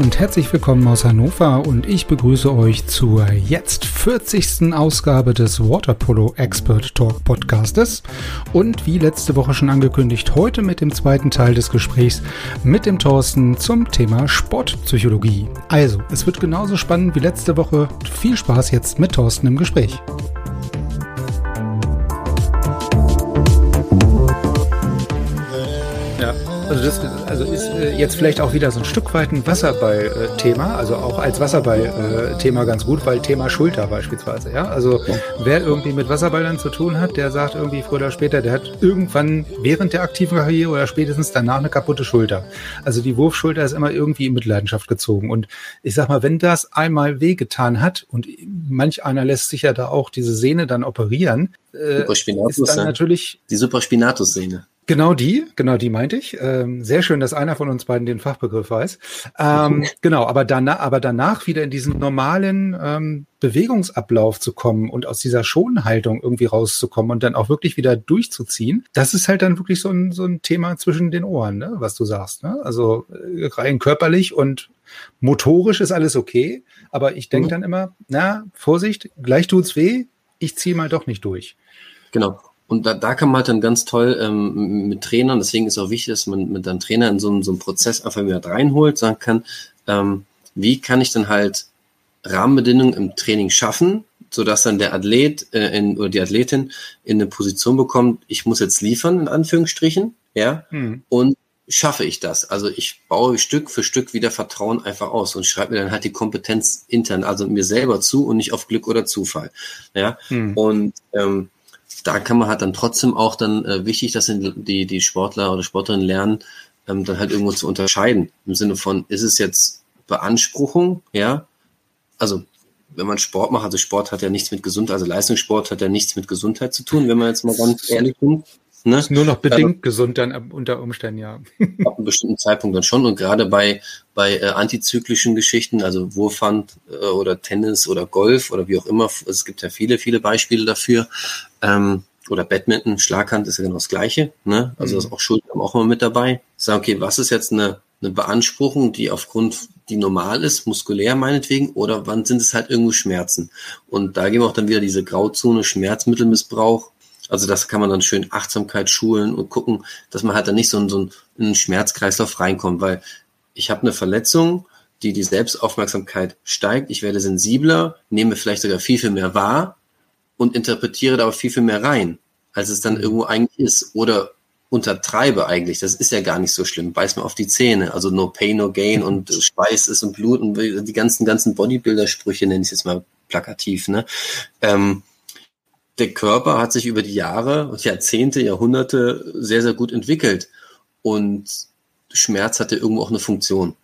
Und herzlich willkommen aus Hannover und ich begrüße euch zur jetzt 40. Ausgabe des Waterpolo Expert Talk Podcastes und wie letzte Woche schon angekündigt, heute mit dem zweiten Teil des Gesprächs mit dem Thorsten zum Thema Sportpsychologie. Also, es wird genauso spannend wie letzte Woche. Viel Spaß jetzt mit Thorsten im Gespräch. Also das also jetzt vielleicht auch wieder so ein Stück weit ein Wasserball-Thema, also auch als Wasserball-Thema ganz gut, weil Thema Schulter beispielsweise, ja. Also wer irgendwie mit Wasserballern zu tun hat, der sagt irgendwie früher oder später, der hat irgendwann während der aktiven Karriere oder spätestens danach eine kaputte Schulter. Also die Wurfschulter ist immer irgendwie in Mitleidenschaft gezogen. Und ich sag mal, wenn das einmal wehgetan hat und manch einer lässt sich ja da auch diese Sehne dann operieren, äh, ist dann natürlich die Supraspinatus-Sehne. Genau die, genau die meinte ich. Ähm, sehr schön, dass einer von uns beiden den Fachbegriff weiß. Ähm, genau, aber danach, aber danach wieder in diesen normalen ähm, Bewegungsablauf zu kommen und aus dieser Schonhaltung irgendwie rauszukommen und dann auch wirklich wieder durchzuziehen, das ist halt dann wirklich so ein, so ein Thema zwischen den Ohren, ne, was du sagst. Ne? Also äh, rein körperlich und motorisch ist alles okay, aber ich denke mhm. dann immer, na, Vorsicht, gleich tut's weh, ich ziehe mal doch nicht durch. Genau. Und da, da kann man halt dann ganz toll ähm, mit Trainern, deswegen ist auch wichtig, dass man mit einem Trainer in so, einen, so einen Prozess einfach wieder reinholt, sagen kann, ähm, wie kann ich dann halt Rahmenbedingungen im Training schaffen, so dass dann der Athlet äh, in, oder die Athletin in eine Position bekommt, ich muss jetzt liefern, in Anführungsstrichen, ja, hm. und schaffe ich das? Also ich baue Stück für Stück wieder Vertrauen einfach aus und schreibe mir dann halt die Kompetenz intern, also mir selber zu und nicht auf Glück oder Zufall. Ja, hm. und ähm, da kann man halt dann trotzdem auch dann äh, wichtig, dass die, die Sportler oder Sportlerinnen lernen, ähm, dann halt irgendwo zu unterscheiden. Im Sinne von, ist es jetzt Beanspruchung, ja? Also, wenn man Sport macht, also Sport hat ja nichts mit Gesundheit, also Leistungssport hat ja nichts mit Gesundheit zu tun, wenn man jetzt mal ganz ehrlich sind. Ne? Ist nur noch bedingt äh, gesund dann unter Umständen, ja. Ab einem bestimmten Zeitpunkt dann schon. Und gerade bei, bei äh, antizyklischen Geschichten, also Wurfhand äh, oder Tennis oder Golf oder wie auch immer, es gibt ja viele, viele Beispiele dafür. Ähm, oder Badminton, Schlaghand ist ja genau das Gleiche. Ne? Also mhm. das auch Schultern auch immer mit dabei. Sagen, okay, was ist jetzt eine, eine Beanspruchung, die aufgrund, die normal ist, muskulär meinetwegen, oder wann sind es halt irgendwo Schmerzen? Und da gehen wir auch dann wieder diese Grauzone Schmerzmittelmissbrauch, also das kann man dann schön Achtsamkeit schulen und gucken, dass man halt dann nicht so in so einen Schmerzkreislauf reinkommt, weil ich habe eine Verletzung, die die Selbstaufmerksamkeit steigt, ich werde sensibler, nehme vielleicht sogar viel, viel mehr wahr und interpretiere da auch viel, viel mehr rein, als es dann mhm. irgendwo eigentlich ist. Oder untertreibe eigentlich. Das ist ja gar nicht so schlimm. Beiß mir auf die Zähne. Also no pain, no gain und Schweiß ist und Blut und die ganzen, ganzen Bodybuilder-Sprüche nenne ich jetzt mal plakativ. Ne? Ähm, der Körper hat sich über die Jahre, Jahrzehnte, Jahrhunderte sehr, sehr gut entwickelt. Und Schmerz hatte irgendwo auch eine Funktion.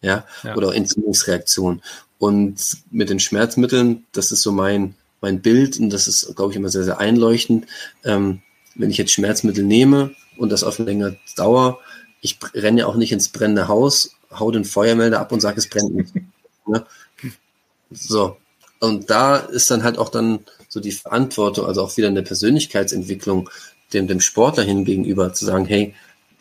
Ja, ja. oder Entzündungsreaktion. Und mit den Schmerzmitteln, das ist so mein, mein Bild und das ist, glaube ich, immer sehr, sehr einleuchtend. Ähm, wenn ich jetzt Schmerzmittel nehme und das auf eine längere Dauer, ich renne ja auch nicht ins brennende Haus, hau den Feuermelder ab und sage, es brennt nicht. Ne? So. Und da ist dann halt auch dann so die Verantwortung, also auch wieder in der Persönlichkeitsentwicklung dem, dem Sportler hin gegenüber zu sagen, hey,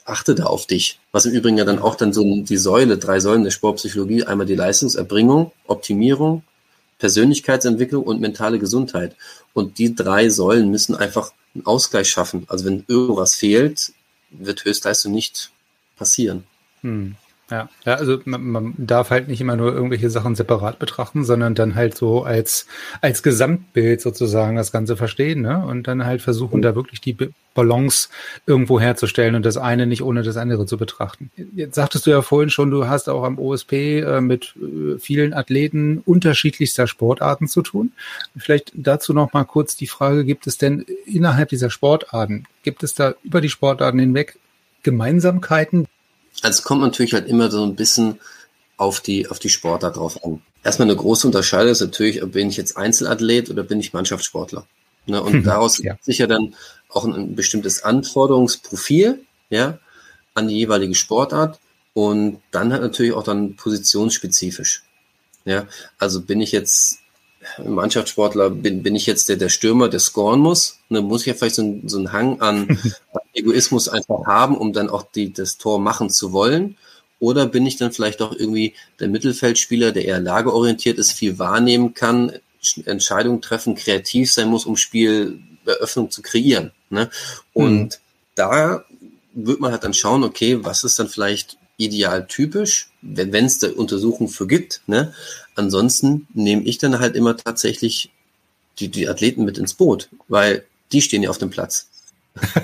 achte da auf dich. Was im Übrigen ja dann auch dann so die Säule, drei Säulen der Sportpsychologie, einmal die Leistungserbringung, Optimierung, Persönlichkeitsentwicklung und mentale Gesundheit. Und die drei Säulen müssen einfach einen Ausgleich schaffen. Also wenn irgendwas fehlt, wird Höchstleistung nicht passieren. Hm. Ja, ja also man, man darf halt nicht immer nur irgendwelche Sachen separat betrachten, sondern dann halt so als, als Gesamtbild sozusagen das Ganze verstehen, ne? Und dann halt versuchen, da wirklich die Balance irgendwo herzustellen und das eine nicht ohne das andere zu betrachten. Jetzt sagtest du ja vorhin schon, du hast auch am OSP äh, mit äh, vielen Athleten unterschiedlichster Sportarten zu tun. Vielleicht dazu noch mal kurz die Frage, gibt es denn innerhalb dieser Sportarten, gibt es da über die Sportarten hinweg Gemeinsamkeiten, also es kommt natürlich halt immer so ein bisschen auf die, auf die Sportart drauf an. Erstmal eine große Unterscheidung ist natürlich, bin ich jetzt Einzelathlet oder bin ich Mannschaftssportler? Ne, und daraus ja. sich ja dann auch ein, bestimmtes Anforderungsprofil, ja, an die jeweilige Sportart und dann hat natürlich auch dann positionsspezifisch. Ja, also bin ich jetzt Mannschaftssportler, bin, bin ich jetzt der, der Stürmer, der scoren muss, dann muss ich ja vielleicht so, ein, so einen Hang an Egoismus einfach haben, um dann auch die, das Tor machen zu wollen. Oder bin ich dann vielleicht auch irgendwie der Mittelfeldspieler, der eher lageorientiert ist, viel wahrnehmen kann, Entscheidungen treffen, kreativ sein muss, um Spieleröffnung zu kreieren. Ne? Und mhm. da wird man halt dann schauen, okay, was ist dann vielleicht ideal typisch, wenn es da Untersuchungen für gibt. Ne? Ansonsten nehme ich dann halt immer tatsächlich die, die Athleten mit ins Boot, weil die stehen ja auf dem Platz.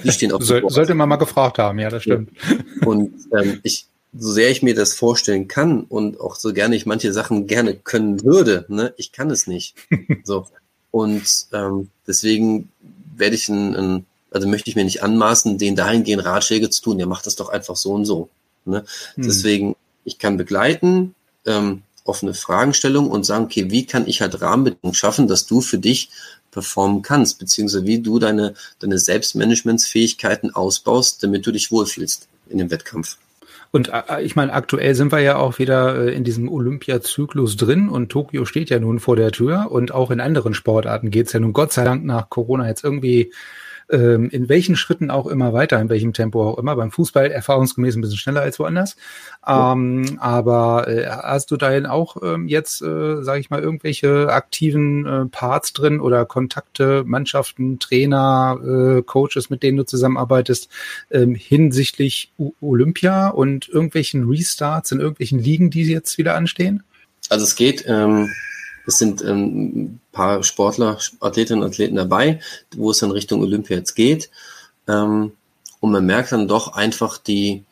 Die stehen auf dem Soll, Sollte man mal gefragt haben, ja, das stimmt. Und ähm, ich, so sehr ich mir das vorstellen kann und auch so gerne ich manche Sachen gerne können würde, ne, ich kann es nicht. so. Und ähm, deswegen werde ich ein, ein, also möchte ich mir nicht anmaßen, den dahingehend Ratschläge zu tun, der macht das doch einfach so und so. Ne? Hm. Deswegen, ich kann begleiten, ähm, offene Fragestellung und sagen, okay, wie kann ich halt Rahmenbedingungen schaffen, dass du für dich performen kannst, beziehungsweise wie du deine, deine Selbstmanagementsfähigkeiten ausbaust, damit du dich wohlfühlst in dem Wettkampf. Und äh, ich meine, aktuell sind wir ja auch wieder äh, in diesem Olympiazyklus drin und Tokio steht ja nun vor der Tür und auch in anderen Sportarten geht's ja nun Gott sei Dank nach Corona jetzt irgendwie ähm, in welchen Schritten auch immer weiter, in welchem Tempo auch immer. Beim Fußball erfahrungsgemäß ein bisschen schneller als woanders. Ähm, aber äh, hast du dahin auch ähm, jetzt, äh, sage ich mal, irgendwelche aktiven äh, Parts drin oder Kontakte, Mannschaften, Trainer, äh, Coaches, mit denen du zusammenarbeitest, ähm, hinsichtlich U Olympia und irgendwelchen Restarts in irgendwelchen Ligen, die jetzt wieder anstehen? Also es geht ähm, es sind ähm, ein paar Sportler, Athletinnen und Athleten dabei, wo es dann Richtung Olympia jetzt geht. Ähm, und man merkt dann doch einfach, die,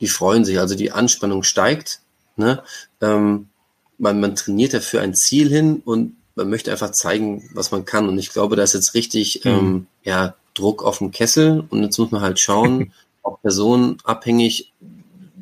die freuen sich, also die Anspannung steigt. Ne? Ähm, man, man trainiert ja für ein Ziel hin und man möchte einfach zeigen, was man kann. Und ich glaube, da ist jetzt richtig mhm. ähm, ja, Druck auf dem Kessel. Und jetzt muss man halt schauen, auch personenabhängig,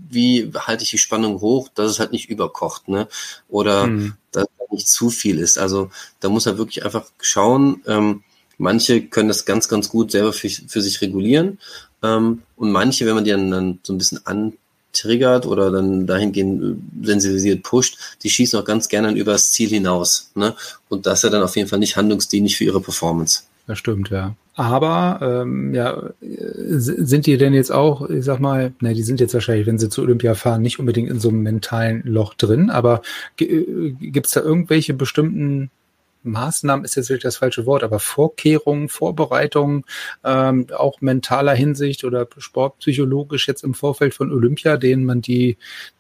wie halte ich die Spannung hoch, dass es halt nicht überkocht, ne? Oder mhm. dass nicht zu viel ist. Also da muss er wirklich einfach schauen. Ähm, manche können das ganz, ganz gut selber für, für sich regulieren. Ähm, und manche, wenn man die dann, dann so ein bisschen antriggert oder dann dahingehend äh, sensibilisiert pusht, die schießen auch ganz gerne übers Ziel hinaus. Ne? Und das ist ja dann auf jeden Fall nicht handlungsdienlich für ihre Performance. Das stimmt, ja. Aber ähm, ja, sind die denn jetzt auch, ich sag mal, ne, die sind jetzt wahrscheinlich, wenn sie zu Olympia fahren, nicht unbedingt in so einem mentalen Loch drin, aber äh, gibt es da irgendwelche bestimmten Maßnahmen ist jetzt wirklich das falsche Wort, aber Vorkehrungen, Vorbereitungen, ähm, auch mentaler Hinsicht oder sportpsychologisch jetzt im Vorfeld von Olympia, denen man die,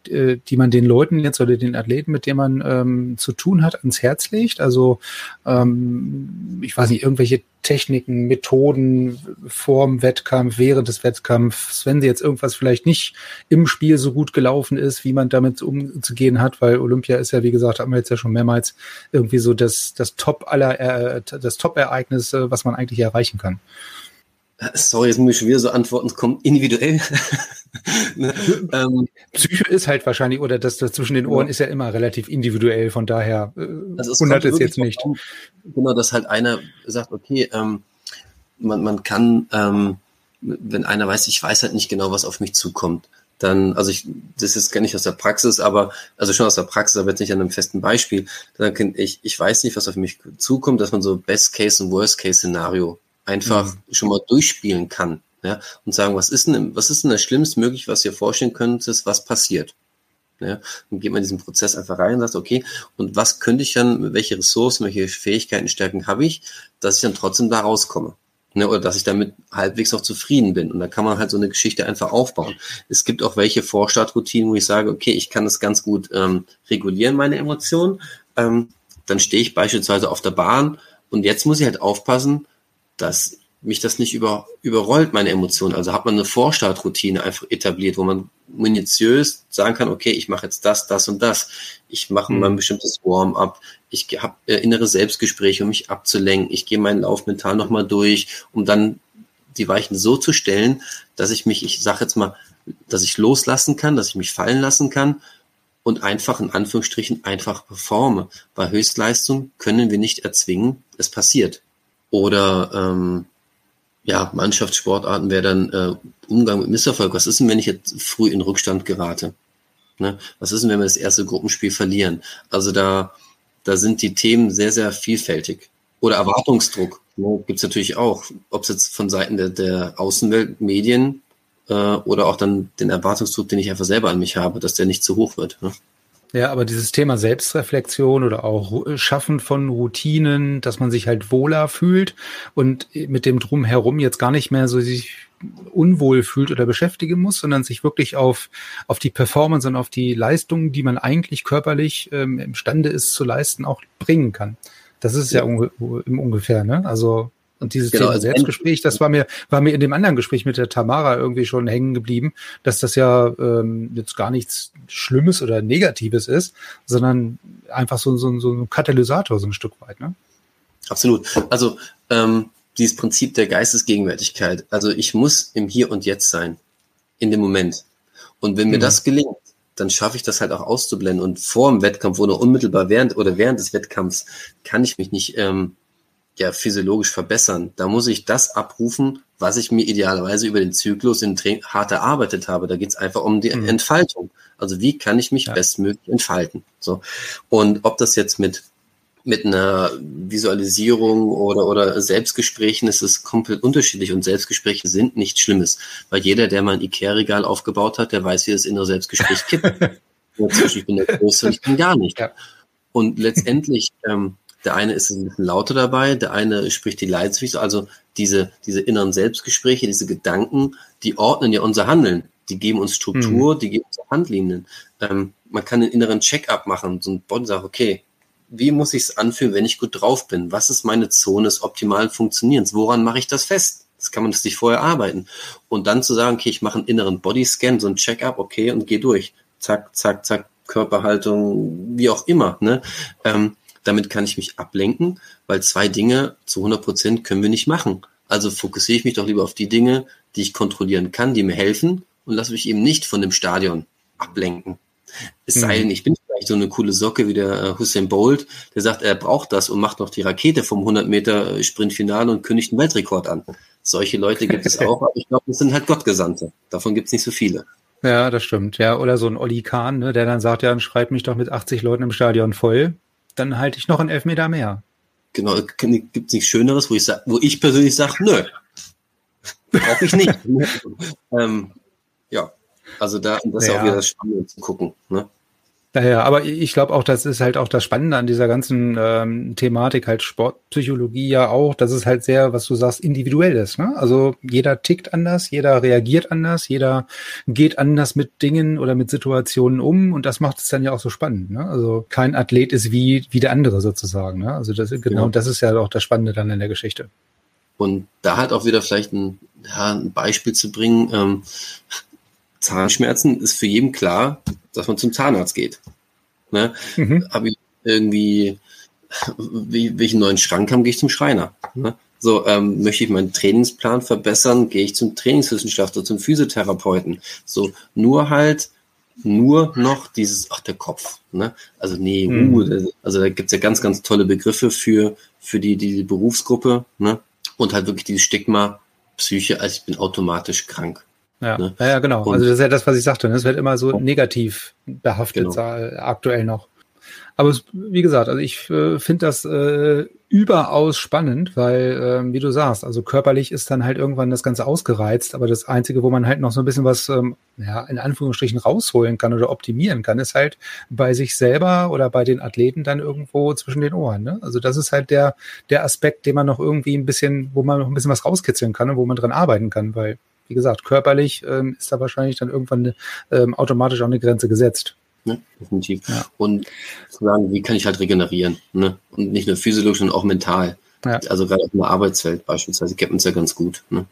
äh, die man den Leuten jetzt oder den Athleten, mit denen man ähm, zu tun hat, ans Herz legt. Also ähm, ich weiß nicht, irgendwelche Techniken, Methoden vorm Wettkampf, während des Wettkampfs, wenn sie jetzt irgendwas vielleicht nicht im Spiel so gut gelaufen ist, wie man damit umzugehen hat, weil Olympia ist ja, wie gesagt, haben wir jetzt ja schon mehrmals irgendwie so das, das Top aller, äh, das Top-Ereignis, was man eigentlich erreichen kann. Sorry, jetzt muss ich wieder so antworten, es kommt individuell. ne? ähm, Psyche ist halt wahrscheinlich, oder das, das zwischen den Ohren ja. ist ja immer relativ individuell, von daher äh, also es wundert es jetzt nicht. An, genau, dass halt einer sagt, okay, ähm, man, man kann, ähm, wenn einer weiß, ich weiß halt nicht genau, was auf mich zukommt, dann, also ich, das ist gar nicht aus der Praxis, aber, also schon aus der Praxis, aber jetzt nicht an einem festen Beispiel, dann kann ich, ich weiß nicht, was auf mich zukommt, dass man so Best-Case und Worst-Case-Szenario einfach mhm. schon mal durchspielen kann. Ja, und sagen, was ist denn, was ist denn das Schlimmste möglich, was ihr vorstellen könntest, was passiert? Ja, dann geht man in diesen Prozess einfach rein und sagt, okay, und was könnte ich dann, welche Ressourcen, welche Fähigkeiten, Stärken habe ich, dass ich dann trotzdem da rauskomme? Ne, oder dass ich damit halbwegs auch zufrieden bin. Und da kann man halt so eine Geschichte einfach aufbauen. Es gibt auch welche Vorstartroutinen, wo ich sage, okay, ich kann das ganz gut ähm, regulieren, meine Emotionen. Ähm, dann stehe ich beispielsweise auf der Bahn und jetzt muss ich halt aufpassen, dass mich das nicht über, überrollt, meine Emotionen. Also hat man eine Vorstartroutine einfach etabliert, wo man minutiös sagen kann, okay, ich mache jetzt das, das und das. Ich mache mhm. mal ein bestimmtes Warm-up. Ich habe äh, innere Selbstgespräche, um mich abzulenken. Ich gehe meinen Lauf mental nochmal durch, um dann die Weichen so zu stellen, dass ich mich, ich sage jetzt mal, dass ich loslassen kann, dass ich mich fallen lassen kann und einfach in Anführungsstrichen einfach performe. Bei Höchstleistung können wir nicht erzwingen, es passiert. Oder ähm, ja, Mannschaftssportarten wäre dann äh, Umgang mit Misserfolg. Was ist denn, wenn ich jetzt früh in Rückstand gerate? Ne? Was ist denn, wenn wir das erste Gruppenspiel verlieren? Also da, da sind die Themen sehr, sehr vielfältig. Oder Erwartungsdruck. Ne? Gibt es natürlich auch, ob es jetzt von Seiten der, der Außenwelt, Medien äh, oder auch dann den Erwartungsdruck, den ich einfach selber an mich habe, dass der nicht zu hoch wird. Ne? Ja, aber dieses Thema Selbstreflexion oder auch Schaffen von Routinen, dass man sich halt wohler fühlt und mit dem Drumherum jetzt gar nicht mehr so sich unwohl fühlt oder beschäftigen muss, sondern sich wirklich auf, auf die Performance und auf die Leistungen, die man eigentlich körperlich ähm, imstande ist zu leisten, auch bringen kann. Das ist ja, ja unge im ungefähr, ne? Also und dieses genau, Thema also Selbstgespräch, das war mir, war mir in dem anderen Gespräch mit der Tamara irgendwie schon hängen geblieben, dass das ja ähm, jetzt gar nichts Schlimmes oder Negatives ist, sondern einfach so, so, so ein Katalysator, so ein Stück weit, ne? Absolut. Also ähm, dieses Prinzip der Geistesgegenwärtigkeit. Also ich muss im Hier und Jetzt sein, in dem Moment. Und wenn mir mhm. das gelingt, dann schaffe ich das halt auch auszublenden. Und vor dem Wettkampf oder unmittelbar während oder während des Wettkampfs kann ich mich nicht ähm, ja physiologisch verbessern. Da muss ich das abrufen, was ich mir idealerweise über den Zyklus in Training hart erarbeitet habe. Da geht es einfach um die mhm. Entfaltung. Also wie kann ich mich ja. bestmöglich entfalten? So und ob das jetzt mit mit einer Visualisierung oder, oder Selbstgesprächen ist es komplett unterschiedlich und Selbstgespräche sind nichts Schlimmes, weil jeder, der mal ein Ikea-Regal aufgebaut hat, der weiß, wie das innere Selbstgespräch kippt. ich bin der Größte und ich bin gar nicht. Ja. Und letztendlich ähm, der eine ist ein bisschen lauter dabei, der eine spricht die Leidenschaft. Also diese, diese inneren Selbstgespräche, diese Gedanken, die ordnen ja unser Handeln. Die geben uns Struktur, mhm. die geben uns Handlinien. Ähm, man kann einen inneren Check-up machen, so ein Bond sagt, okay, wie muss ich es anfühlen, wenn ich gut drauf bin? Was ist meine Zone des optimalen Funktionierens? Woran mache ich das fest? Das kann man sich vorher arbeiten. Und dann zu sagen, okay, ich mache einen inneren Bodyscan, so ein Check-up, okay, und gehe durch. Zack, zack, zack, Körperhaltung, wie auch immer. Ne? Ähm, damit kann ich mich ablenken, weil zwei Dinge zu 100 Prozent können wir nicht machen. Also fokussiere ich mich doch lieber auf die Dinge, die ich kontrollieren kann, die mir helfen und lasse mich eben nicht von dem Stadion ablenken. Es sei mhm. denn, ich bin vielleicht so eine coole Socke wie der äh, Hussein Bolt, der sagt, er braucht das und macht noch die Rakete vom 100 Meter äh, Sprintfinale und kündigt einen Weltrekord an. Solche Leute gibt es auch, aber ich glaube, das sind halt Gottgesandte. Davon gibt es nicht so viele. Ja, das stimmt. Ja, oder so ein Olli Kahn, ne, der dann sagt, ja, dann schreibt mich doch mit 80 Leuten im Stadion voll dann halte ich noch einen Elfmeter mehr. Genau, gibt es nichts Schöneres, wo ich, sag, wo ich persönlich sage, nö, brauche ich nicht. ähm, ja, also da das ist ja. auch wieder das Spannende zu gucken. Ne? Naja, aber ich glaube auch, das ist halt auch das Spannende an dieser ganzen ähm, Thematik, halt Sportpsychologie ja auch, dass es halt sehr, was du sagst, individuell ist. Ne? Also jeder tickt anders, jeder reagiert anders, jeder geht anders mit Dingen oder mit Situationen um und das macht es dann ja auch so spannend. Ne? Also kein Athlet ist wie, wie der andere sozusagen. Ne? Also das, genau, ja. das ist ja auch das Spannende dann in der Geschichte. Und da halt auch wieder vielleicht ein, ja, ein Beispiel zu bringen, ähm, Zahnschmerzen ist für jeden klar, dass man zum Zahnarzt geht. Ne? Mhm. Habe ich irgendwie, wie, welchen neuen Schrank haben, gehe ich zum Schreiner. Ne? So, ähm, möchte ich meinen Trainingsplan verbessern, gehe ich zum Trainingswissenschaftler, zum Physiotherapeuten. So, nur halt, nur noch dieses, ach, der Kopf. Ne? Also, nee, mhm. uh, also da gibt's ja ganz, ganz tolle Begriffe für, für die, die Berufsgruppe. Ne? Und halt wirklich dieses Stigma, Psyche, also ich bin automatisch krank. Ja, ne? ja, ja, genau. Und also das ist ja das, was ich sagte. Ne? Es wird immer so negativ behaftet genau. aktuell noch. Aber es, wie gesagt, also ich äh, finde das äh, überaus spannend, weil, äh, wie du sagst, also körperlich ist dann halt irgendwann das Ganze ausgereizt, aber das Einzige, wo man halt noch so ein bisschen was, ähm, ja, in Anführungsstrichen rausholen kann oder optimieren kann, ist halt bei sich selber oder bei den Athleten dann irgendwo zwischen den Ohren. Ne? Also das ist halt der, der Aspekt, den man noch irgendwie ein bisschen, wo man noch ein bisschen was rauskitzeln kann und wo man dran arbeiten kann, weil wie gesagt, körperlich ähm, ist da wahrscheinlich dann irgendwann ähm, automatisch auch eine Grenze gesetzt. Ne? Definitiv. Ja. Und zu sagen, wie kann ich halt regenerieren? Ne? Und nicht nur physiologisch, sondern auch mental. Ja. Also gerade in der Arbeitswelt beispielsweise kennt man es ja ganz gut. Ne?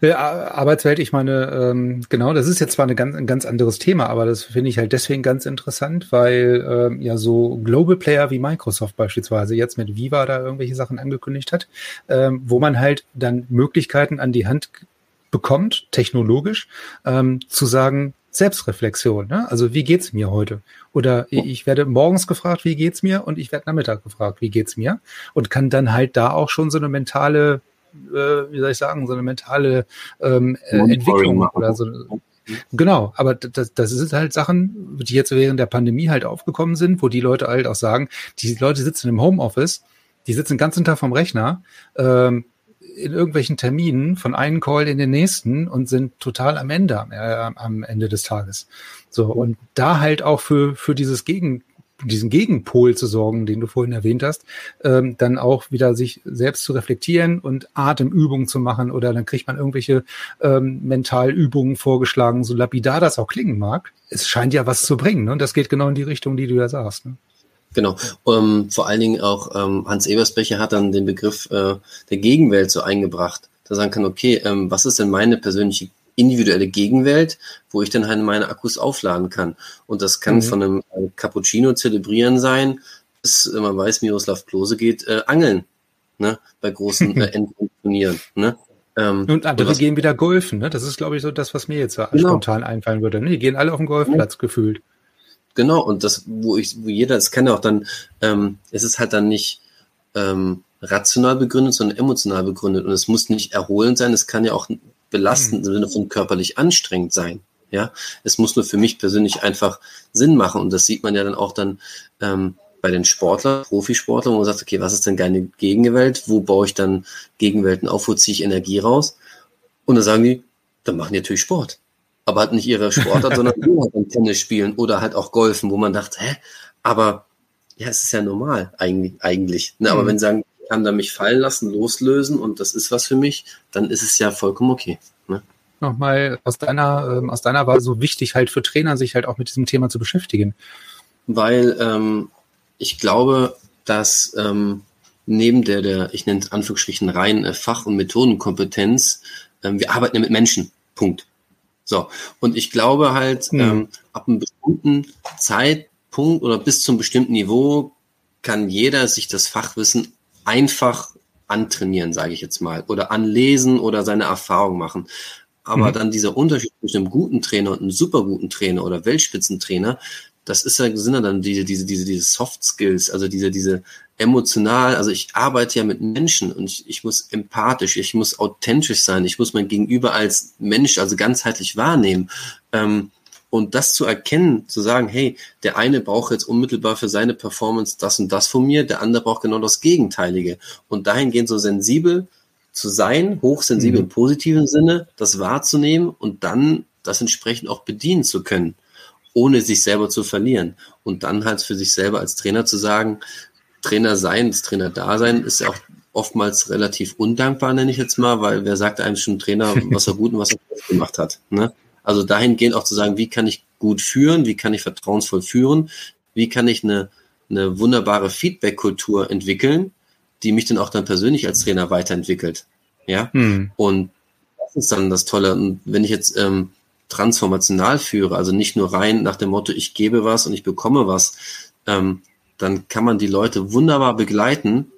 Äh, Arbeitswelt, ich meine, ähm, genau, das ist jetzt zwar eine ganz, ein ganz anderes Thema, aber das finde ich halt deswegen ganz interessant, weil ähm, ja so Global Player wie Microsoft beispielsweise jetzt mit Viva da irgendwelche Sachen angekündigt hat, ähm, wo man halt dann Möglichkeiten an die Hand bekommt, technologisch, ähm, zu sagen, Selbstreflexion. Ne? Also wie geht's mir heute? Oder ich werde morgens gefragt, wie geht's mir? Und ich werde Nachmittag gefragt, wie geht's mir? Und kann dann halt da auch schon so eine mentale, äh, wie soll ich sagen, so eine mentale ähm, äh, Entwicklung oder so. Genau, aber das, das ist halt Sachen, die jetzt während der Pandemie halt aufgekommen sind, wo die Leute halt auch sagen, die Leute sitzen im Homeoffice, die sitzen den ganzen Tag vom Rechner, ähm, in irgendwelchen Terminen von einem Call in den nächsten und sind total am Ende, äh, am Ende des Tages. So, und da halt auch für, für dieses Gegen, diesen Gegenpol zu sorgen, den du vorhin erwähnt hast, ähm, dann auch wieder sich selbst zu reflektieren und Atemübungen zu machen oder dann kriegt man irgendwelche ähm, Mentalübungen vorgeschlagen, so lapidar das auch klingen mag. Es scheint ja was zu bringen ne? und das geht genau in die Richtung, die du da sagst. Ne? Genau. Um, ähm, vor allen Dingen auch ähm, Hans Ebersbecher hat dann den Begriff äh, der Gegenwelt so eingebracht. Da sagen kann, okay, ähm, was ist denn meine persönliche individuelle Gegenwelt, wo ich dann halt meine Akkus aufladen kann. Und das kann mhm. von einem äh, Cappuccino zelebrieren sein, bis äh, man weiß, Miroslav Klose geht äh, angeln, ne, bei großen äh, Endturnieren, ne. Ähm, und andere gehen wieder golfen, ne? Das ist, glaube ich, so das, was mir jetzt genau. spontan einfallen würde. Ne? Die gehen alle auf den Golfplatz ja. gefühlt. Genau, und das, wo ich, wo jeder, es kann ja auch dann, ähm, es ist halt dann nicht ähm, rational begründet, sondern emotional begründet. Und es muss nicht erholend sein, es kann ja auch belastend im Sinne von körperlich anstrengend sein. Ja, es muss nur für mich persönlich einfach Sinn machen. Und das sieht man ja dann auch dann ähm, bei den Sportlern, Profisportlern, wo man sagt, okay, was ist denn keine Gegenwelt? Wo baue ich dann Gegenwelten auf? Wo ziehe ich Energie raus? Und dann sagen die, dann machen die natürlich Sport aber halt nicht ihre Sportart, sondern nur halt Tennis spielen oder halt auch Golfen, wo man dachte, hä, aber ja, es ist ja normal eigentlich. eigentlich ne? Aber mhm. wenn sie sagen, kann da mich fallen lassen, loslösen und das ist was für mich, dann ist es ja vollkommen okay. Ne? Nochmal aus deiner, ähm, aus deiner Wahl so wichtig halt für Trainer, sich halt auch mit diesem Thema zu beschäftigen. Weil ähm, ich glaube, dass ähm, neben der, der, ich nenne es Anführungsstrichen rein äh, Fach- und Methodenkompetenz, ähm, wir arbeiten ja mit Menschen. Punkt. So, und ich glaube halt, mhm. ähm, ab einem bestimmten Zeitpunkt oder bis zum bestimmten Niveau kann jeder sich das Fachwissen einfach antrainieren, sage ich jetzt mal, oder anlesen oder seine Erfahrung machen. Aber mhm. dann dieser Unterschied zwischen einem guten Trainer und einem super guten Trainer oder Weltspitzentrainer, das ist ja, sind ja dann diese, diese, diese, diese Soft Skills, also diese, diese emotional, also ich arbeite ja mit Menschen und ich, ich muss empathisch, ich muss authentisch sein, ich muss mein Gegenüber als Mensch, also ganzheitlich wahrnehmen. Ähm, und das zu erkennen, zu sagen, hey, der eine braucht jetzt unmittelbar für seine Performance das und das von mir, der andere braucht genau das Gegenteilige. Und dahingehend so sensibel zu sein, hochsensibel mhm. im positiven Sinne, das wahrzunehmen und dann das entsprechend auch bedienen zu können ohne sich selber zu verlieren. Und dann halt für sich selber als Trainer zu sagen, Trainer sein, das Trainer da sein, ist ja auch oftmals relativ undankbar, nenne ich jetzt mal, weil wer sagt einem schon Trainer, was er gut und was er gut gemacht hat. Ne? Also dahingehend auch zu sagen, wie kann ich gut führen, wie kann ich vertrauensvoll führen, wie kann ich eine, eine wunderbare Feedback-Kultur entwickeln, die mich dann auch dann persönlich als Trainer weiterentwickelt. Ja. Hm. Und das ist dann das Tolle. Und wenn ich jetzt ähm, transformational führe, also nicht nur rein nach dem Motto, ich gebe was und ich bekomme was, ähm, dann kann man die Leute wunderbar begleiten,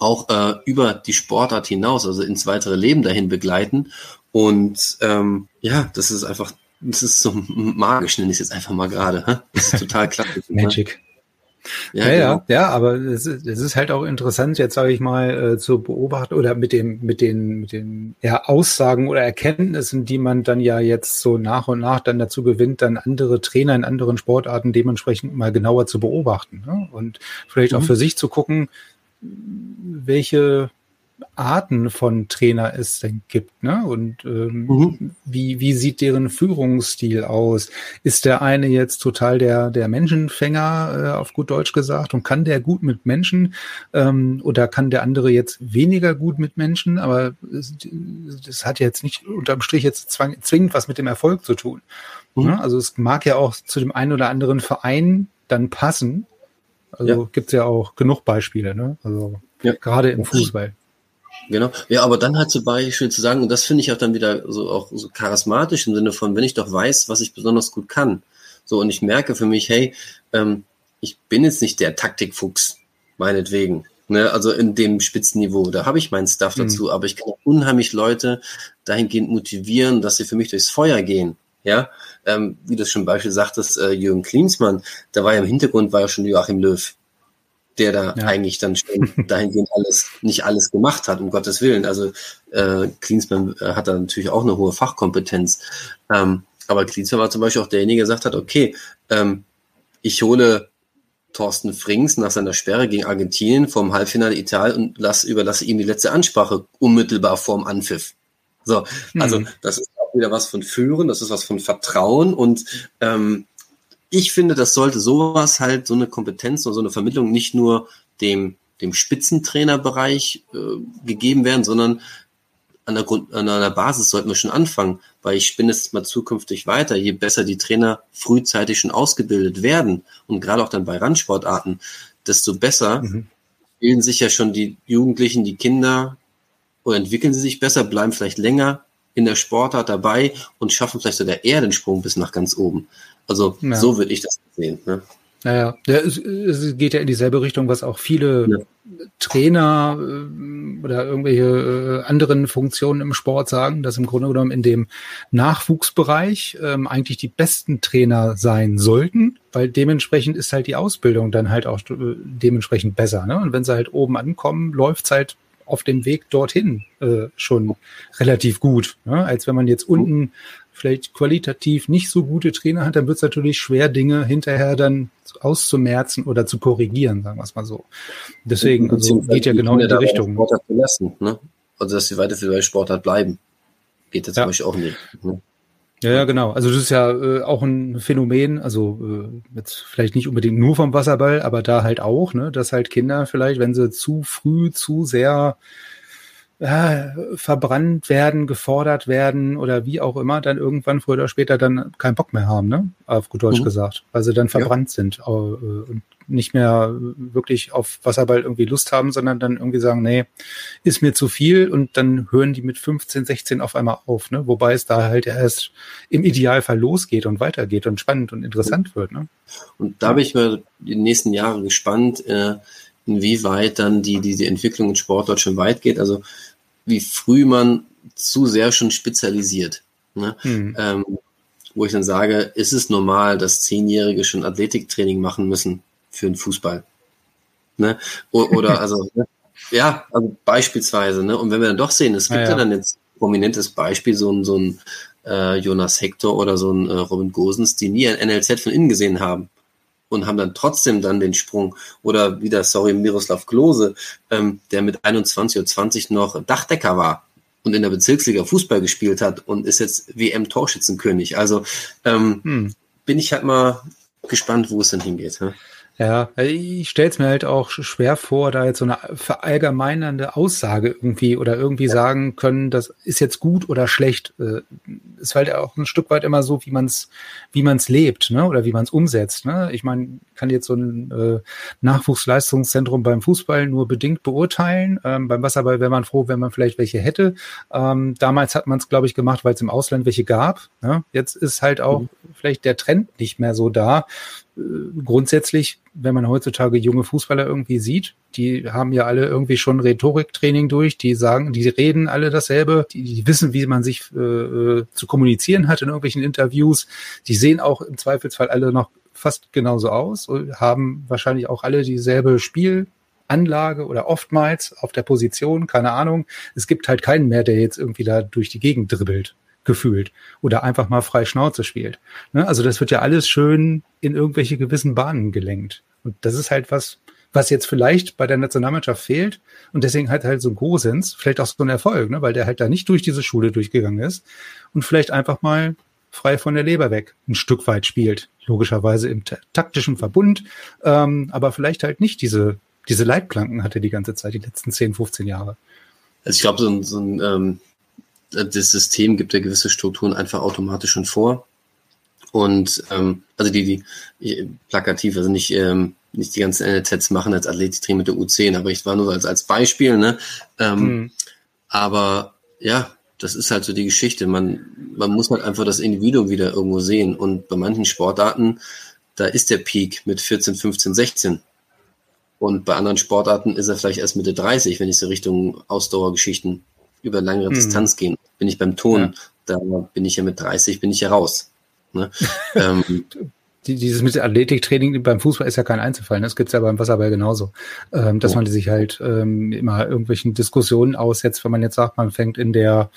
auch äh, über die Sportart hinaus, also ins weitere Leben dahin begleiten. Und ähm, ja, das ist einfach, das ist so magisch, nenne ich es jetzt einfach mal gerade. Das ist total klasse. Magic. Ja, ja, genau. ja, ja, aber es ist, es ist halt auch interessant, jetzt sage ich mal, äh, zu beobachten oder mit dem, mit den, mit den ja, Aussagen oder Erkenntnissen, die man dann ja jetzt so nach und nach dann dazu gewinnt, dann andere Trainer in anderen Sportarten dementsprechend mal genauer zu beobachten ne? und vielleicht mhm. auch für sich zu gucken, welche Arten von Trainer es denn gibt, ne? Und ähm, mhm. wie, wie sieht deren Führungsstil aus? Ist der eine jetzt total der, der Menschenfänger, äh, auf gut Deutsch gesagt, und kann der gut mit Menschen? Ähm, oder kann der andere jetzt weniger gut mit Menschen? Aber das hat jetzt nicht unterm Strich jetzt zwang, zwingend was mit dem Erfolg zu tun. Mhm. Ne? Also es mag ja auch zu dem einen oder anderen Verein dann passen. Also ja. gibt's ja auch genug Beispiele, ne? Also ja. gerade im Fußball. Genau. Ja, aber dann halt zum Beispiel zu sagen, und das finde ich auch dann wieder so auch so charismatisch im Sinne von, wenn ich doch weiß, was ich besonders gut kann. So, und ich merke für mich, hey, ähm, ich bin jetzt nicht der Taktikfuchs, meinetwegen. Ne, also in dem Spitzenniveau, da habe ich meinen Stuff mhm. dazu, aber ich kann unheimlich Leute dahingehend motivieren, dass sie für mich durchs Feuer gehen. ja, ähm, wie du schon Beispiel sagtest, äh, Jürgen Klinsmann, da war ja im Hintergrund war ja schon Joachim Löw, der da ja. eigentlich dann schon dahingehend alles, nicht alles gemacht hat, um Gottes Willen. Also äh, Klinsmann äh, hat da natürlich auch eine hohe Fachkompetenz. Ähm, aber Klinsmann war zum Beispiel auch derjenige, der gesagt hat, okay, ähm, ich hole Thorsten Frings nach seiner Sperre gegen Argentinien vom Halbfinale Italien und lass, überlasse ihm die letzte Ansprache unmittelbar vorm Anpfiff. So, also mhm. das ist auch wieder was von Führen, das ist was von Vertrauen und ähm, ich finde, das sollte sowas halt, so eine Kompetenz und so eine Vermittlung nicht nur dem, dem Spitzentrainerbereich äh, gegeben werden, sondern an der, Grund, an einer Basis sollten wir schon anfangen, weil ich spinne es mal zukünftig weiter. Je besser die Trainer frühzeitig schon ausgebildet werden und gerade auch dann bei Randsportarten, desto besser mhm. bilden sich ja schon die Jugendlichen, die Kinder oder entwickeln sie sich besser, bleiben vielleicht länger in der Sportart dabei und schaffen vielleicht sogar eher den Sprung bis nach ganz oben. Also ja. so würde ich das sehen. Ne? Naja, ja, es, es geht ja in dieselbe Richtung, was auch viele ja. Trainer äh, oder irgendwelche äh, anderen Funktionen im Sport sagen, dass im Grunde genommen in dem Nachwuchsbereich ähm, eigentlich die besten Trainer sein sollten, weil dementsprechend ist halt die Ausbildung dann halt auch äh, dementsprechend besser. Ne? Und wenn sie halt oben ankommen, läuft's halt auf dem Weg dorthin äh, schon relativ gut. Ne? Als wenn man jetzt unten vielleicht qualitativ nicht so gute Trainer hat, dann wird es natürlich schwer, Dinge hinterher dann auszumerzen oder zu korrigieren, sagen wir es mal so. Deswegen also geht ja genau in die Richtung. Sportart verlassen, ne? Also dass sie weiter für Sportart bleiben. Geht jetzt ja. zum Beispiel auch nicht. Ne? Ja, ja, genau. Also das ist ja äh, auch ein Phänomen, also äh, jetzt vielleicht nicht unbedingt nur vom Wasserball, aber da halt auch, ne, dass halt Kinder vielleicht, wenn sie zu früh zu sehr äh, verbrannt werden, gefordert werden oder wie auch immer, dann irgendwann früher oder später dann keinen Bock mehr haben, ne? Auf gut Deutsch mhm. gesagt, weil sie dann verbrannt ja. sind äh, und nicht mehr wirklich auf Wasserball irgendwie Lust haben, sondern dann irgendwie sagen, nee, ist mir zu viel und dann hören die mit 15, 16 auf einmal auf, ne? Wobei es da halt erst im Idealfall losgeht und weitergeht und spannend und interessant wird, ne? Und da bin ich mal die nächsten Jahre gespannt, äh, inwieweit dann die, die, die Entwicklung in Sport schon weit geht. Also wie früh man zu sehr schon spezialisiert. Ne? Hm. Ähm, wo ich dann sage, ist es normal, dass Zehnjährige schon Athletiktraining machen müssen für den Fußball? Ne? Oder also, ne? ja, also beispielsweise, ne? Und wenn wir dann doch sehen, es gibt ja, ja. ja dann jetzt prominentes Beispiel, so ein, so ein äh, Jonas Hector oder so ein äh, Robin Gosens, die nie ein NLZ von innen gesehen haben und haben dann trotzdem dann den Sprung. Oder wieder, sorry, Miroslav Klose, ähm, der mit 21 oder 20 noch Dachdecker war und in der Bezirksliga Fußball gespielt hat und ist jetzt WM-Torschützenkönig. Also ähm, hm. bin ich halt mal gespannt, wo es denn hingeht. Ja? Ja, ich stelle es mir halt auch schwer vor, da jetzt so eine verallgemeinernde Aussage irgendwie oder irgendwie sagen können, das ist jetzt gut oder schlecht. Äh, ist halt auch ein Stück weit immer so, wie man es wie man's lebt, ne? Oder wie man es umsetzt. Ne? Ich meine, kann jetzt so ein äh, Nachwuchsleistungszentrum beim Fußball nur bedingt beurteilen. Ähm, beim Wasserball wäre man froh, wenn man vielleicht welche hätte. Ähm, damals hat man es, glaube ich, gemacht, weil es im Ausland welche gab. Ne? Jetzt ist halt auch mhm. Vielleicht der Trend nicht mehr so da. Grundsätzlich, wenn man heutzutage junge Fußballer irgendwie sieht, die haben ja alle irgendwie schon Rhetoriktraining durch, die sagen, die reden alle dasselbe, die, die wissen, wie man sich äh, äh, zu kommunizieren hat in irgendwelchen Interviews, die sehen auch im Zweifelsfall alle noch fast genauso aus, haben wahrscheinlich auch alle dieselbe Spielanlage oder oftmals auf der Position, keine Ahnung. Es gibt halt keinen mehr, der jetzt irgendwie da durch die Gegend dribbelt gefühlt oder einfach mal frei Schnauze spielt. Ne? Also das wird ja alles schön in irgendwelche gewissen Bahnen gelenkt. Und das ist halt was, was jetzt vielleicht bei der Nationalmannschaft fehlt. Und deswegen hat halt so ein Gosens vielleicht auch so ein Erfolg, ne? weil der halt da nicht durch diese Schule durchgegangen ist und vielleicht einfach mal frei von der Leber weg ein Stück weit spielt. Logischerweise im taktischen Verbund, ähm, aber vielleicht halt nicht diese, diese Leitplanken hatte die ganze Zeit, die letzten 10, 15 Jahre. Also ich glaube, so ein, so ein ähm, das System gibt ja gewisse Strukturen einfach automatisch schon vor. Und ähm, also die, die plakativ, also nicht, ähm, nicht die ganzen NLZs machen als Athletiktraining mit der U10, aber ich war nur als, als Beispiel, ne? Ähm, mhm. Aber ja, das ist halt so die Geschichte. Man, man muss halt einfach das Individuum wieder irgendwo sehen. Und bei manchen Sportarten, da ist der Peak mit 14, 15, 16. Und bei anderen Sportarten ist er vielleicht erst Mitte 30, wenn ich so Richtung Ausdauergeschichten über längere hm. Distanz gehen. Bin ich beim Ton, ja. da bin ich ja mit 30, bin ich ja raus. Ne? ähm, die, dieses mit Athletiktraining beim Fußball ist ja kein Einzelfall. Ne? Das gibt's ja beim Wasserball genauso. Ähm, dass oh. man sich halt ähm, immer irgendwelchen Diskussionen aussetzt, wenn man jetzt sagt, man fängt in der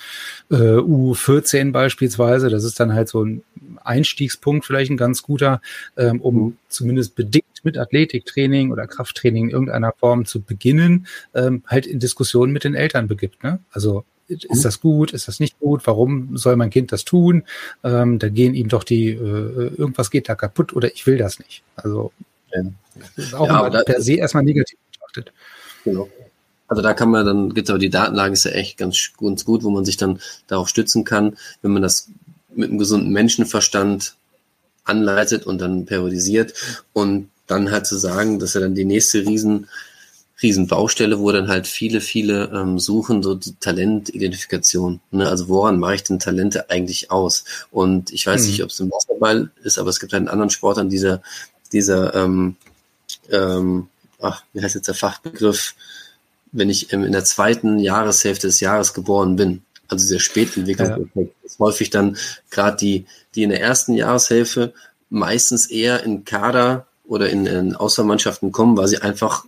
äh, U14 beispielsweise, das ist dann halt so ein Einstiegspunkt, vielleicht ein ganz guter, ähm, um mhm. zumindest bedingt mit Athletiktraining oder Krafttraining in irgendeiner Form zu beginnen, ähm, halt in Diskussionen mit den Eltern begibt. Ne? Also ist mhm. das gut, ist das nicht gut, warum soll mein Kind das tun? Ähm, da gehen ihm doch die, äh, irgendwas geht da kaputt oder ich will das nicht. Also ja. auch ja, da, per se erstmal negativ betrachtet. Genau. Also da kann man dann, gibt aber die Datenlage ist ja echt ganz, ganz gut, wo man sich dann darauf stützen kann, wenn man das mit einem gesunden Menschenverstand anleitet und dann periodisiert und dann halt zu sagen, dass er dann die nächste Riesen Riesenbaustelle, wo dann halt viele, viele ähm, suchen, so die Talentidentifikation. Ne? Also woran mache ich denn Talente eigentlich aus? Und ich weiß mhm. nicht, ob es im Wasserball ist, aber es gibt halt einen anderen Sport an dieser, dieser, ähm, ähm, ach, wie heißt jetzt der Fachbegriff, wenn ich ähm, in der zweiten Jahreshälfte des Jahres geboren bin. Also dieser Spätentwicklung ja. ist häufig dann gerade die, die in der ersten Jahreshälfte meistens eher in Kader oder in, in Außermannschaften kommen, weil sie einfach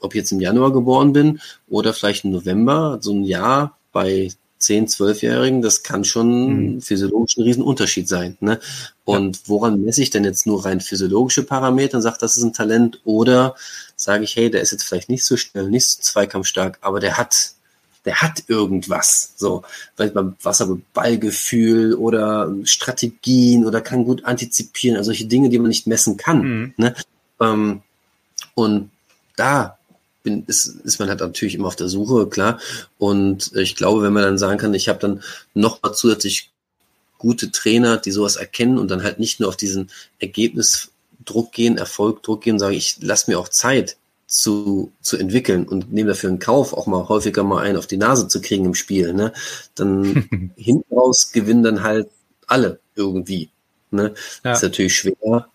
ob jetzt im Januar geboren bin oder vielleicht im November, so ein Jahr bei 10, 12-Jährigen, das kann schon mhm. physiologisch ein Riesenunterschied sein. Ne? Und ja. woran messe ich denn jetzt nur rein physiologische Parameter und sage, das ist ein Talent? Oder sage ich, hey, der ist jetzt vielleicht nicht so schnell, nicht so zweikampfstark, aber der hat, der hat irgendwas. So, vielleicht beim Wasser Ballgefühl oder Strategien oder kann gut antizipieren, also solche Dinge, die man nicht messen kann. Mhm. Ne? Ähm, und da bin, ist, ist man halt natürlich immer auf der Suche, klar. Und ich glaube, wenn man dann sagen kann, ich habe dann noch mal zusätzlich gute Trainer, die sowas erkennen und dann halt nicht nur auf diesen Ergebnisdruck gehen, Erfolgdruck gehen, sage ich, lass mir auch Zeit zu, zu entwickeln und nehme dafür in Kauf, auch mal häufiger mal einen auf die Nase zu kriegen im Spiel, ne? Dann hinten raus gewinnen dann halt alle irgendwie. Ne? Ja. ist natürlich schwer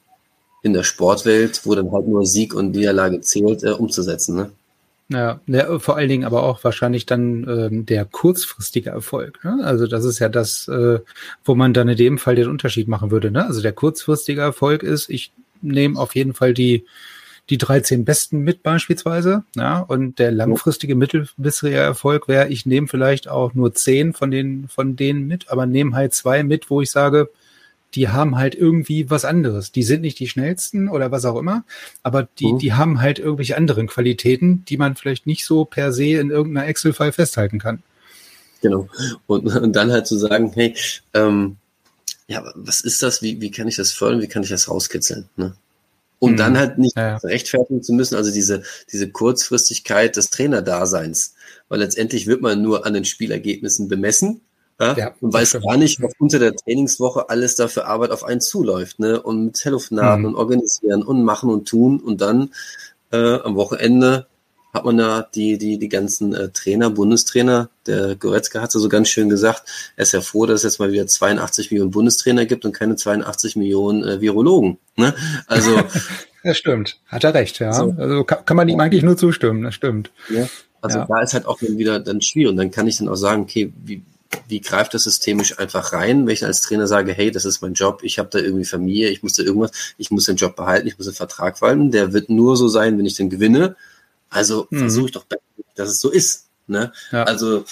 in der Sportwelt, wo dann halt nur Sieg und Niederlage zählt, äh, umzusetzen. Ne? Ja, ja, vor allen Dingen aber auch wahrscheinlich dann ähm, der kurzfristige Erfolg. Ne? Also das ist ja das, äh, wo man dann in dem Fall den Unterschied machen würde. Ne? Also der kurzfristige Erfolg ist, ich nehme auf jeden Fall die die 13 Besten mit beispielsweise. Ja, und der langfristige mittelbissere Erfolg wäre, ich nehme vielleicht auch nur zehn von den von denen mit, aber nehme halt zwei mit, wo ich sage, die haben halt irgendwie was anderes. Die sind nicht die schnellsten oder was auch immer, aber die, mhm. die haben halt irgendwelche anderen Qualitäten, die man vielleicht nicht so per se in irgendeiner Excel-File festhalten kann. Genau. Und, und dann halt zu sagen, hey, ähm, ja, was ist das? Wie, wie kann ich das fördern? Wie kann ich das rauskitzeln? Ne? Und mhm. dann halt nicht ja, ja. rechtfertigen zu müssen, also diese, diese Kurzfristigkeit des Trainerdaseins. Weil letztendlich wird man nur an den Spielergebnissen bemessen ja, ja und weiß gar nicht, was unter der Trainingswoche alles da für Arbeit auf einen zuläuft, ne? Und mit Telefonaten mhm. und organisieren und machen und tun und dann äh, am Wochenende hat man da die, die, die ganzen äh, Trainer, Bundestrainer, der Goretzka hat so ganz schön gesagt, er ist ja froh, dass es jetzt mal wieder 82 Millionen Bundestrainer gibt und keine 82 Millionen äh, Virologen. Ne? Also Das stimmt, hat er recht, ja. So. Also kann, kann man ihm eigentlich nur zustimmen, das stimmt. Ja. Also ja. da ist halt auch wieder dann schwierig. Und dann kann ich dann auch sagen, okay, wie, wie greift das systemisch einfach rein, wenn ich als Trainer sage, hey, das ist mein Job, ich habe da irgendwie Familie, ich muss da irgendwas, ich muss den Job behalten, ich muss den Vertrag verhalten, der wird nur so sein, wenn ich den gewinne. Also mhm. versuche ich doch, dass es so ist. Ne? Ja. Also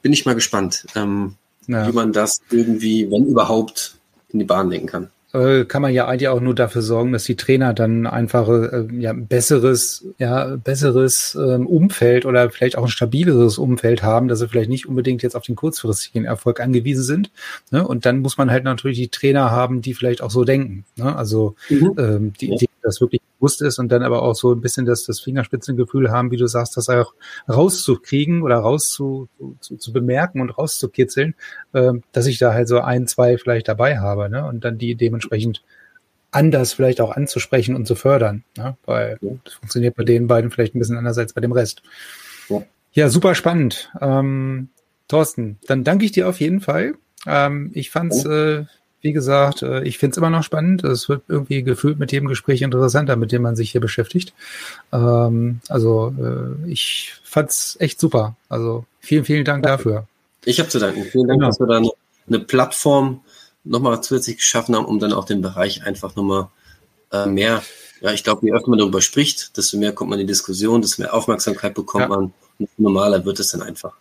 bin ich mal gespannt, ähm, ja. wie man das irgendwie, wenn überhaupt, in die Bahn legen kann. Äh, kann man ja eigentlich auch nur dafür sorgen, dass die Trainer dann einfach äh, ja besseres, ja besseres ähm, Umfeld oder vielleicht auch ein stabileres Umfeld haben, dass sie vielleicht nicht unbedingt jetzt auf den kurzfristigen Erfolg angewiesen sind. Ne? Und dann muss man halt natürlich die Trainer haben, die vielleicht auch so denken. Ne? Also mhm. ähm, die, die das wirklich bewusst ist und dann aber auch so ein bisschen das, das Fingerspitzengefühl haben, wie du sagst, das auch rauszukriegen oder rauszu zu, zu bemerken und rauszukitzeln, äh, dass ich da halt so ein, zwei vielleicht dabei habe, ne? Und dann die dementsprechend anders vielleicht auch anzusprechen und zu fördern. Ne? Weil ja. das funktioniert bei den beiden vielleicht ein bisschen anders als bei dem Rest. Ja, ja super spannend. Ähm, Thorsten, dann danke ich dir auf jeden Fall. Ähm, ich fand's äh, wie gesagt, äh, ich finde es immer noch spannend. Es wird irgendwie gefühlt mit jedem Gespräch interessanter, mit dem man sich hier beschäftigt. Ähm, also äh, ich fand's echt super. Also vielen, vielen Dank dafür. Ich habe zu danken. Vielen Dank, genau. dass wir da eine Plattform nochmal zusätzlich geschaffen haben, um dann auch den Bereich einfach nochmal äh, mehr, ja, ich glaube, je öfter man darüber spricht, desto mehr kommt man in die Diskussion, desto mehr Aufmerksamkeit bekommt ja. man und normaler wird es dann einfach.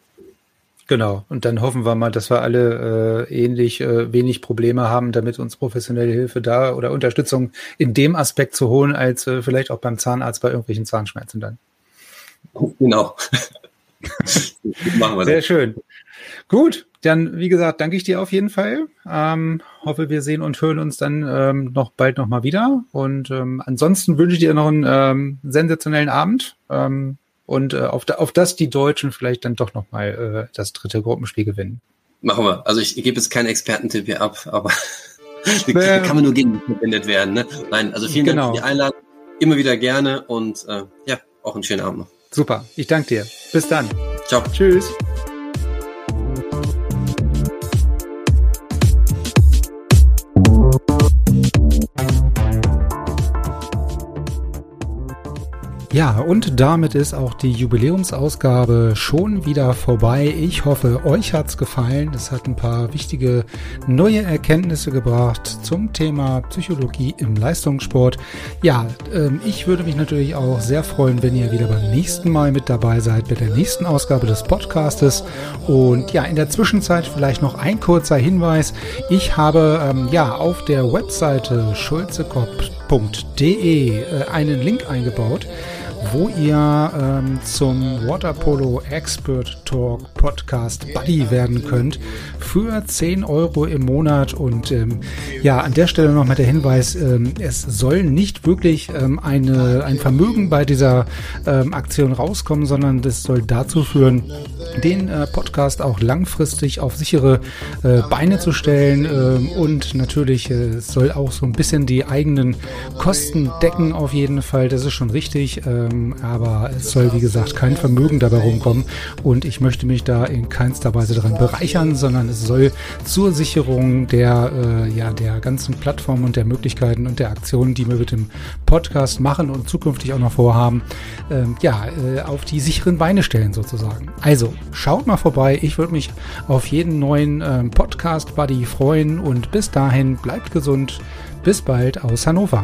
Genau. Und dann hoffen wir mal, dass wir alle äh, ähnlich äh, wenig Probleme haben, damit uns professionelle Hilfe da oder Unterstützung in dem Aspekt zu holen, als äh, vielleicht auch beim Zahnarzt bei irgendwelchen Zahnschmerzen dann. Genau. Machen wir Sehr das. schön. Gut, dann wie gesagt, danke ich dir auf jeden Fall. Ähm, hoffe, wir sehen und hören uns dann ähm, noch bald nochmal wieder. Und ähm, ansonsten wünsche ich dir noch einen ähm, sensationellen Abend. Ähm, und äh, auf, da, auf das die Deutschen vielleicht dann doch nochmal äh, das dritte Gruppenspiel gewinnen. Machen wir. Also ich, gebe jetzt keinen Expertentipp hier ab, aber die, kann man nur gegen verwendet werden. Ne? Nein, also vielen genau. Dank für die Einladung. Immer wieder gerne und äh, ja, auch einen schönen Abend noch. Super, ich danke dir. Bis dann. Ciao. Tschüss. Ja, und damit ist auch die Jubiläumsausgabe schon wieder vorbei. Ich hoffe, euch hat's gefallen. Es hat ein paar wichtige neue Erkenntnisse gebracht zum Thema Psychologie im Leistungssport. Ja, ähm, ich würde mich natürlich auch sehr freuen, wenn ihr wieder beim nächsten Mal mit dabei seid bei der nächsten Ausgabe des Podcastes. Und ja, in der Zwischenzeit vielleicht noch ein kurzer Hinweis. Ich habe ähm, ja auf der Webseite schulzekopf.de äh, einen Link eingebaut wo ihr ähm, zum Waterpolo Expert Talk Podcast Buddy werden könnt für 10 Euro im Monat. Und ähm, ja, an der Stelle nochmal der Hinweis, ähm, es soll nicht wirklich ähm, eine, ein Vermögen bei dieser ähm, Aktion rauskommen, sondern das soll dazu führen, den äh, Podcast auch langfristig auf sichere äh, Beine zu stellen. Äh, und natürlich äh, soll auch so ein bisschen die eigenen Kosten decken auf jeden Fall. Das ist schon richtig. Ähm, aber es soll, wie gesagt, kein Vermögen dabei rumkommen. Und ich möchte mich da in keinster Weise daran bereichern, sondern es soll zur Sicherung der, äh, ja, der ganzen Plattform und der Möglichkeiten und der Aktionen, die wir mit dem Podcast machen und zukünftig auch noch vorhaben, äh, ja, äh, auf die sicheren Beine stellen sozusagen. Also, schaut mal vorbei. Ich würde mich auf jeden neuen äh, Podcast-Buddy freuen und bis dahin bleibt gesund. Bis bald aus Hannover.